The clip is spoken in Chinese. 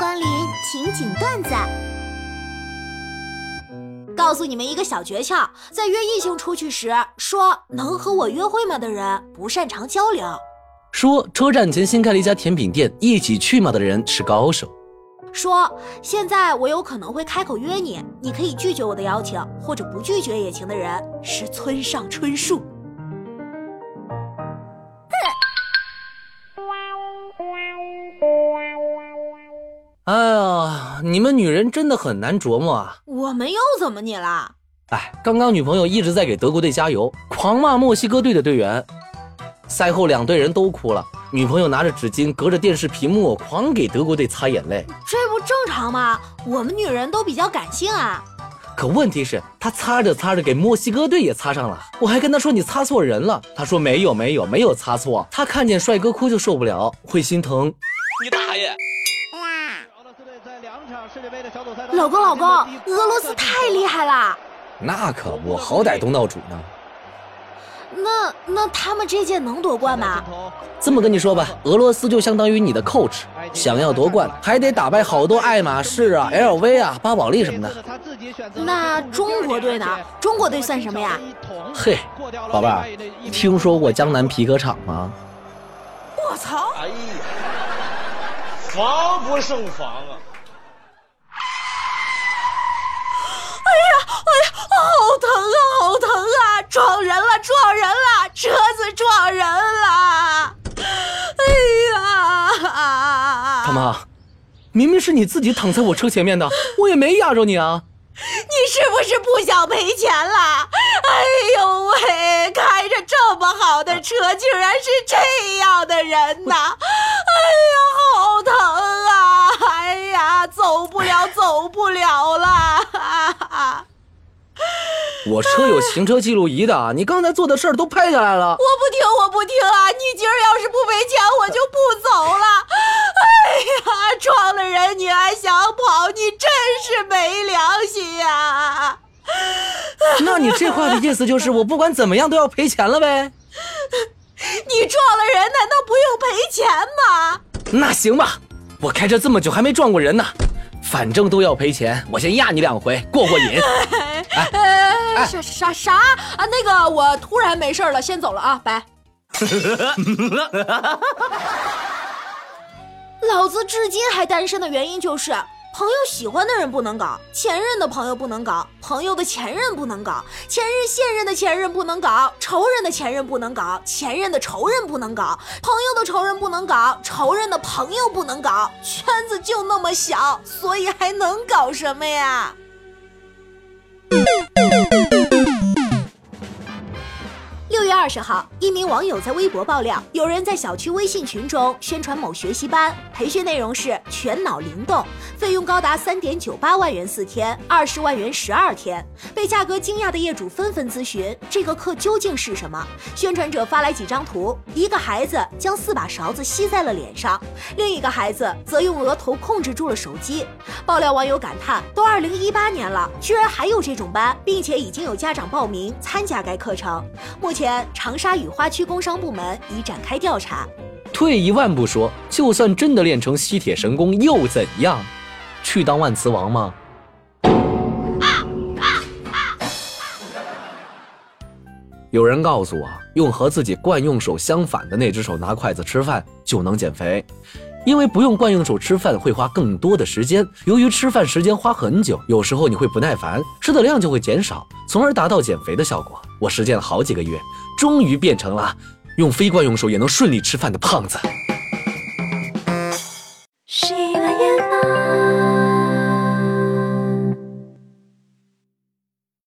光临情景段子，告诉你们一个小诀窍：在约异性出去时，说“能和我约会吗”的人不擅长交流；说车站前新开了一家甜品店，一起去吗的人是高手；说现在我有可能会开口约你，你可以拒绝我的邀请，或者不拒绝也行的人是村上春树。你们女人真的很难琢磨啊！我们又怎么你了？哎，刚刚女朋友一直在给德国队加油，狂骂墨西哥队的队员。赛后两队人都哭了，女朋友拿着纸巾隔着电视屏幕狂给德国队擦眼泪。这不正常吗？我们女人都比较感性啊。可问题是，她擦着擦着给墨西哥队也擦上了。我还跟她说你擦错人了，她说没有没有没有擦错，她看见帅哥哭就受不了，会心疼。你大爷！老公，老公，俄罗斯太厉害了。那可不，好歹东道主呢。那那他们这届能夺冠吗？这么跟你说吧，俄罗斯就相当于你的 coach，想要夺冠还得打败好多爱马仕啊、LV 啊、巴宝莉什么的。那中国队呢？中国队算什么呀？嘿，宝贝儿，听说过江南皮革厂吗？我操！哎呀，防不胜防啊！好疼啊，好疼啊！撞人了，撞人了，车子撞人了！哎呀，他妈，明明是你自己躺在我车前面的，我也没压着你啊！你是不是不想赔钱了？哎呦喂，开着这么好的车，竟然是这样的人呐！哎呀，好疼啊！哎呀，走不了，走不了了！我车有行车记录仪的，你刚才做的事儿都拍下来了。我不听，我不听啊！你今儿要是不赔钱，我就不走了。哎呀，撞了人你还想跑，你真是没良心呀！那你这话的意思就是我不管怎么样都要赔钱了呗？你撞了人，难道不用赔钱吗？那行吧，我开车这么久还没撞过人呢。反正都要赔钱，我先压你两回，过过瘾。哎，啥啥啥啊？那个，我突然没事了，先走了啊，拜。老子至今还单身的原因就是。朋友喜欢的人不能搞，前任的朋友不能搞，朋友的前任不能搞，前任现任的前任不能搞，仇人的前任不能搞，前任的仇人不能搞，朋友的仇人不能搞，仇人的朋友不能搞，圈子就那么小，所以还能搞什么呀？Thank you. 二十号，一名网友在微博爆料，有人在小区微信群中宣传某学习班，培训内容是全脑灵动，费用高达三点九八万元四天，二十万元十二天。被价格惊讶的业主纷纷咨询这个课究竟是什么。宣传者发来几张图，一个孩子将四把勺子吸在了脸上，另一个孩子则用额头控制住了手机。爆料网友感叹：都二零一八年了，居然还有这种班，并且已经有家长报名参加该课程。目前。长沙雨花区工商部门已展开调查。退一万步说，就算真的练成吸铁神功又怎样？去当万磁王吗？有人告诉我，用和自己惯用手相反的那只手拿筷子吃饭就能减肥。因为不用惯用手吃饭会花更多的时间，由于吃饭时间花很久，有时候你会不耐烦，吃的量就会减少，从而达到减肥的效果。我实践了好几个月，终于变成了用非惯用手也能顺利吃饭的胖子。